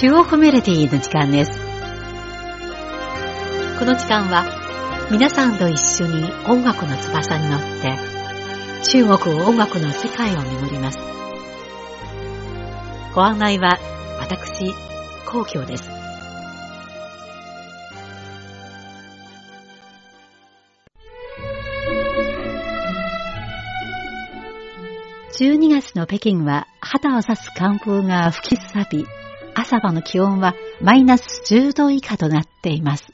中国メロディーの時間です。この時間は皆さんと一緒に音楽の翼に乗って中国音楽の世界を巡ります。ご案内は私、皇居です。12月の北京は肌を刺す寒風が吹きすさび、朝晩の気温はマイナス10度以下となっています。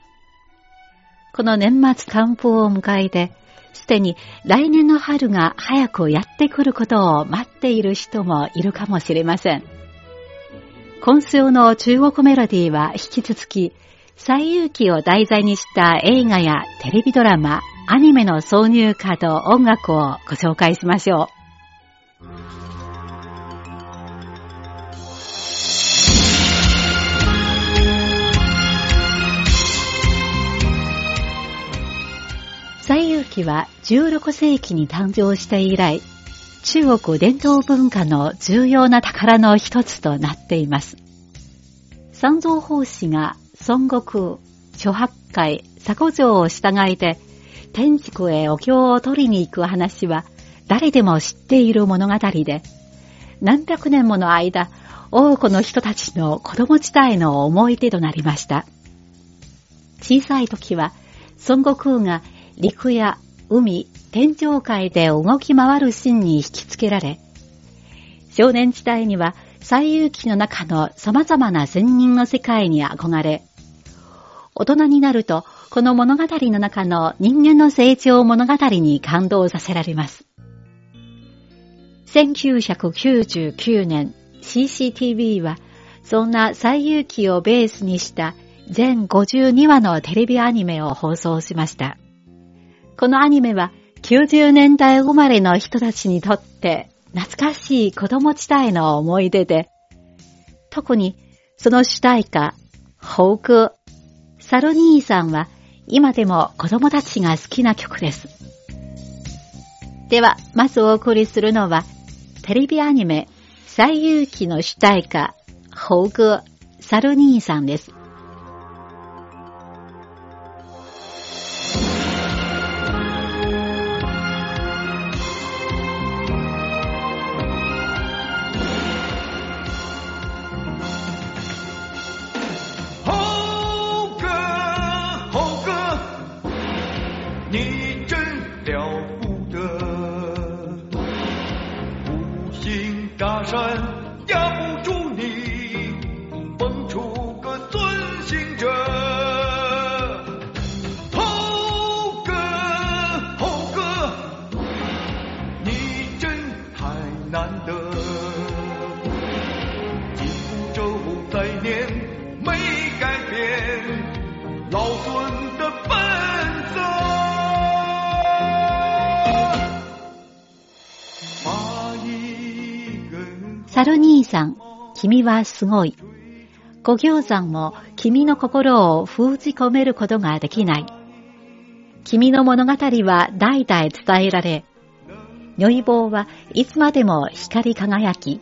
この年末寒風を迎えて、すでに来年の春が早くやってくることを待っている人もいるかもしれません。今週の中国メロディーは引き続き、最遊記を題材にした映画やテレビドラマ、アニメの挿入歌と音楽をご紹介しましょう。西遊記は16世紀に誕生して以来、中国伝統文化の重要な宝の一つとなっています。三蔵法師が孫悟空、諸八海、佐古城を従えて、天竺へお経を取りに行く話は、誰でも知っている物語で、何百年もの間、多くの人たちの子供時代の思い出となりました。小さい時は、孫悟空が陸や海、天上界で動き回るシーンに引きつけられ、少年時代には最遊記の中の様々な仙人の世界に憧れ、大人になるとこの物語の中の人間の成長物語に感動させられます。1999年 CCTV はそんな最遊記をベースにした全52話のテレビアニメを放送しました。このアニメは90年代生まれの人たちにとって懐かしい子供時代の思い出で、特にその主題歌、ホーク、サルニーさんは今でも子供たちが好きな曲です。では、まずお送りするのはテレビアニメ、最遊記の主題歌、ホーグ、サルニーさんです。scheuen サル兄さん、君はすごい。五行山も君の心を封じ込めることができない。君の物語は代々伝えられ、如意棒はいつまでも光り輝き、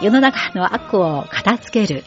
世の中の悪を片付ける。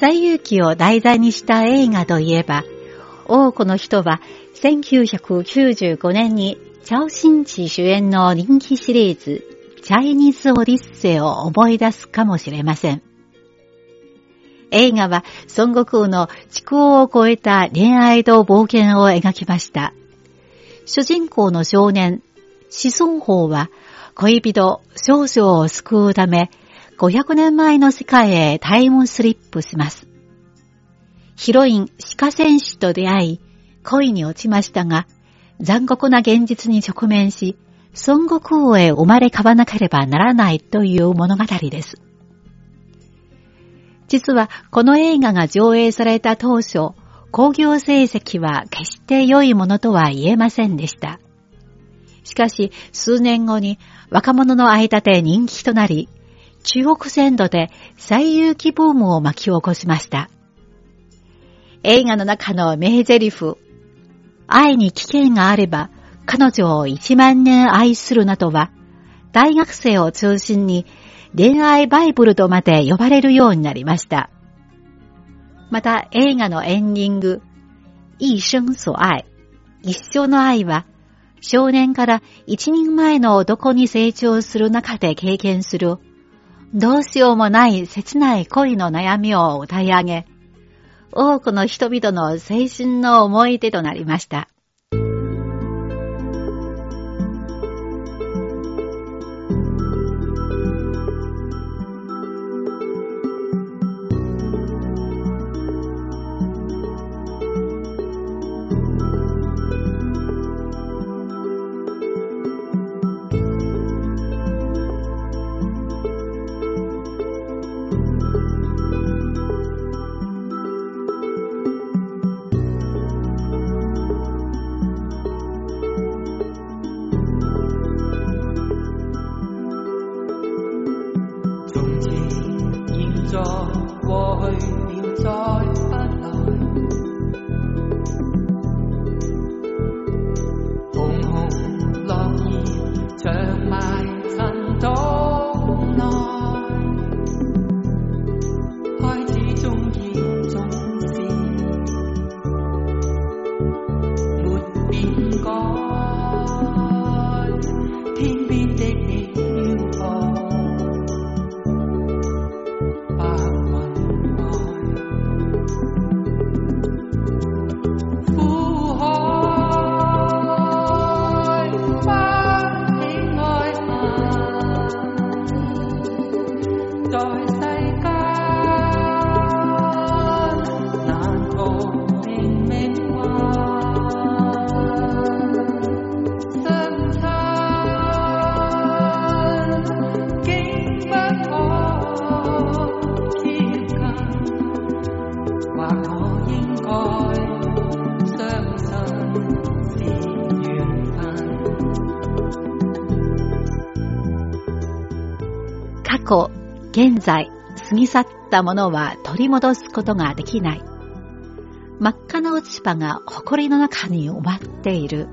西遊記を題材にした映画といえば、多くの人は1995年にチャオシンチ主演の人気シリーズ、チャイニーズ・オディッセイを思い出すかもしれません。映画は孫悟空の蓄王を超えた恋愛と冒険を描きました。主人公の少年、子孫法は恋人、少女を救うため、500年前の世界へタイムスリップします。ヒロイン、鹿戦士と出会い、恋に落ちましたが、残酷な現実に直面し、孫悟空へ生まれ変わなければならないという物語です。実はこの映画が上映された当初、工業成績は決して良いものとは言えませんでした。しかし数年後に若者の間で人気となり、中国全土で最有機ブームを巻き起こしました。映画の中の名台詞、愛に危険があれば、彼女を一万年愛するなどは、大学生を中心に恋愛バイブルとまで呼ばれるようになりました。また映画のエンディング、一生所愛、一生の愛は、少年から一人前の男に成長する中で経験する、どうしようもない切ない恋の悩みを歌い上げ、多くの人々の青春の思い出となりました。現在過ぎ去ったものは取り戻すことができない。真っ赤な落ち葉が埃の中に埋まっている。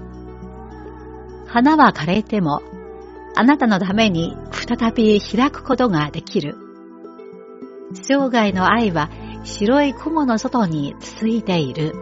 花は枯れても、あなたのために再び開くことができる。生涯の愛は白い雲の外に続いている。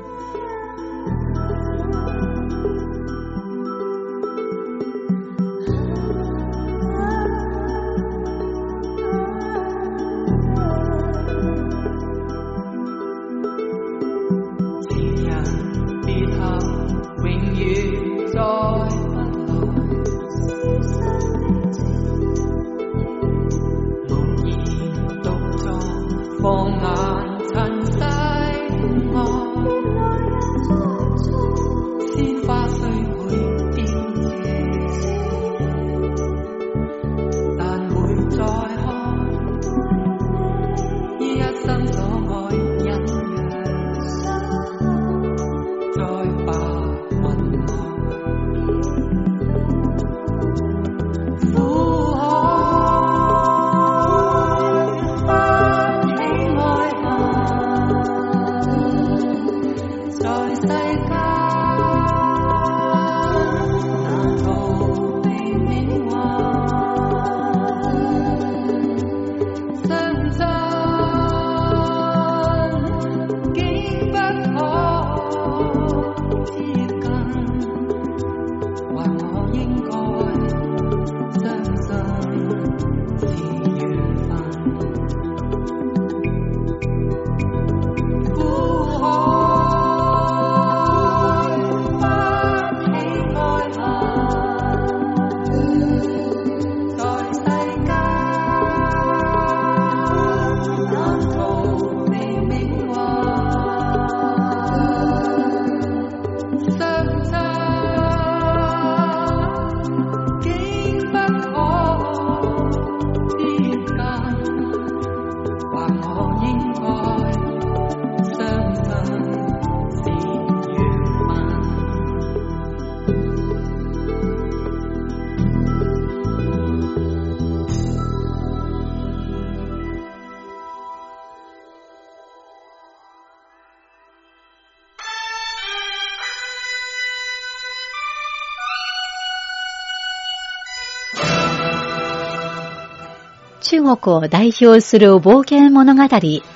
中国を代表する冒険物語、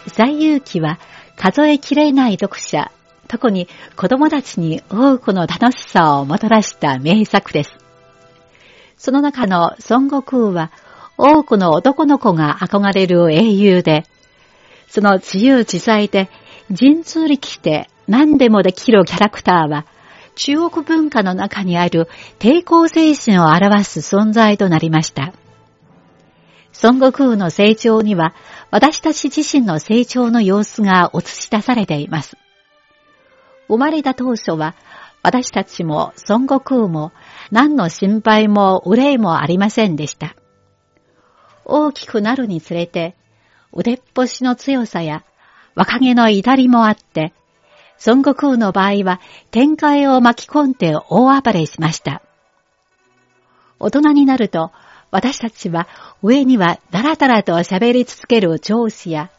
最遊記は数えきれない読者、特に子供たちに多くの楽しさをもたらした名作です。その中の孫悟空は多くの男の子が憧れる英雄で、その自由自在で人通力で何でもできるキャラクターは中国文化の中にある抵抗精神を表す存在となりました。孫悟空の成長には私たち自身の成長の様子が映し出されています。生まれた当初は私たちも孫悟空も何の心配も憂いもありませんでした。大きくなるにつれて腕っぽしの強さや若気の至りもあって、孫悟空の場合は展開を巻き込んで大暴れしました。大人になると私たちは上にはだらだらと喋り続ける上司や、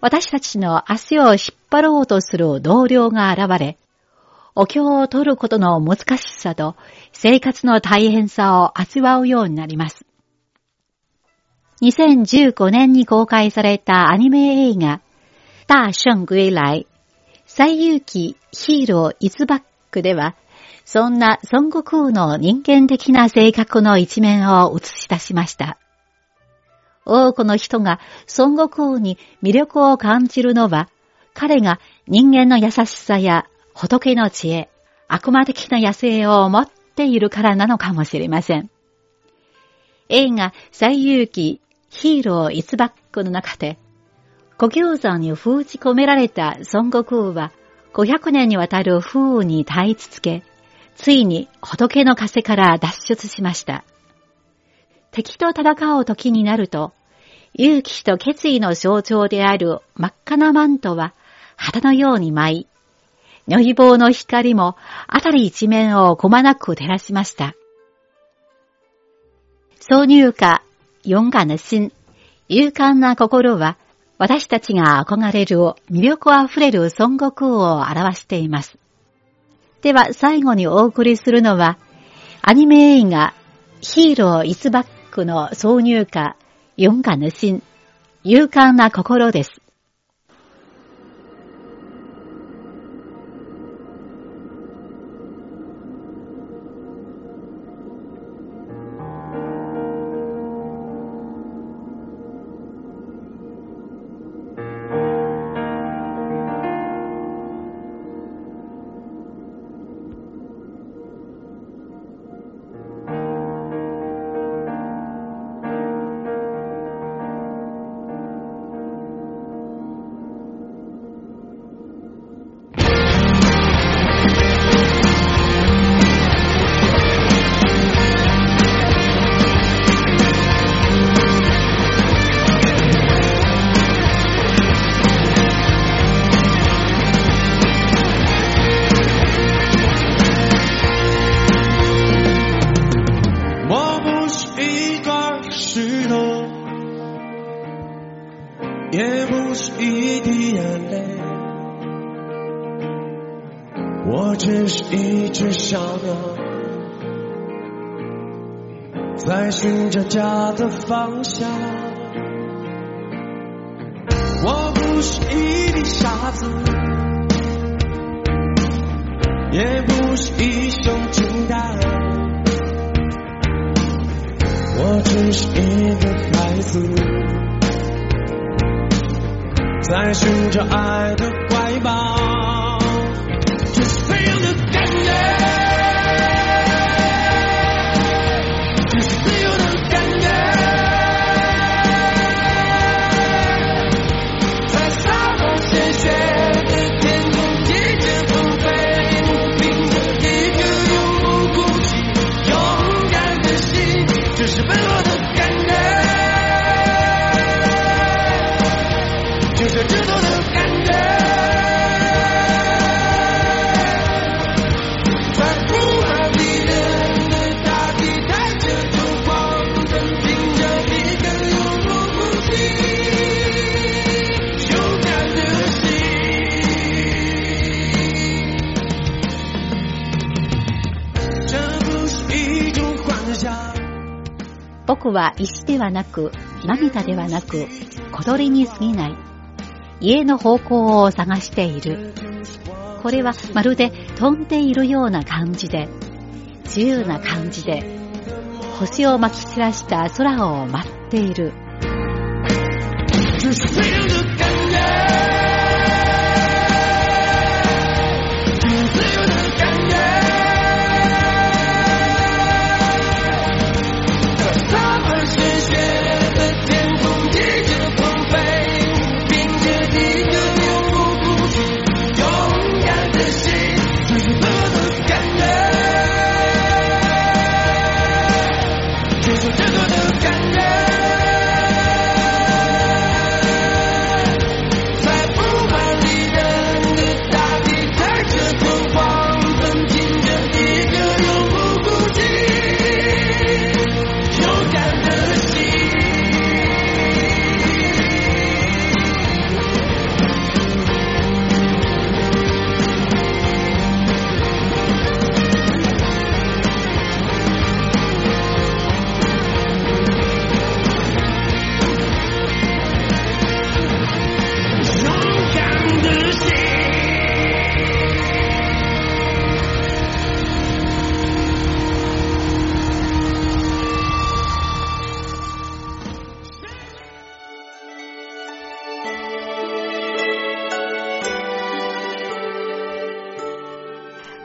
私たちの足を引っ張ろうとする同僚が現れ、お経を取ることの難しさと生活の大変さを味わうようになります。2015年に公開されたアニメ映画、大聖归来、最遊記ヒーローイズバックでは、そんな孫悟空の人間的な性格の一面を映し出しました。多くの人が孫悟空に魅力を感じるのは、彼が人間の優しさや仏の知恵、悪魔的な野生を持っているからなのかもしれません。映画最遊記ヒーローイツバックの中で、古行山に封じ込められた孫悟空は500年にわたる風雨に耐え続け、ついに仏の風から脱出しました。敵と戦う時になると、勇気と決意の象徴である真っ赤なマントは旗のように舞い、如意棒の光も辺り一面をこまなく照らしました。挿入歌、勇敢な心、勇敢な心は、私たちが憧れる魅力あふれる孫悟空を表しています。では最後にお送りするのは、アニメ映画、ヒーローイスバックの挿入歌、勇敢な心、勇敢な心です。只是一只小鸟，在寻找家的方向。我不是一粒沙子，也不是一胸金蛋，我只是一个孩子，在寻找爱的怀抱。僕は石ではなく涙ではなく小鳥に過ぎない。家の方向を探している。これはまるで飛んでいるような感じで、自由な感じで、星をまき散らした空を待っている。to the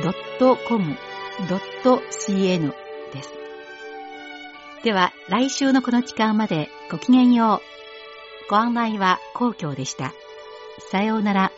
.com.cn です。では、来週のこの時間までごきげんよう。ご案内は公共でした。さようなら。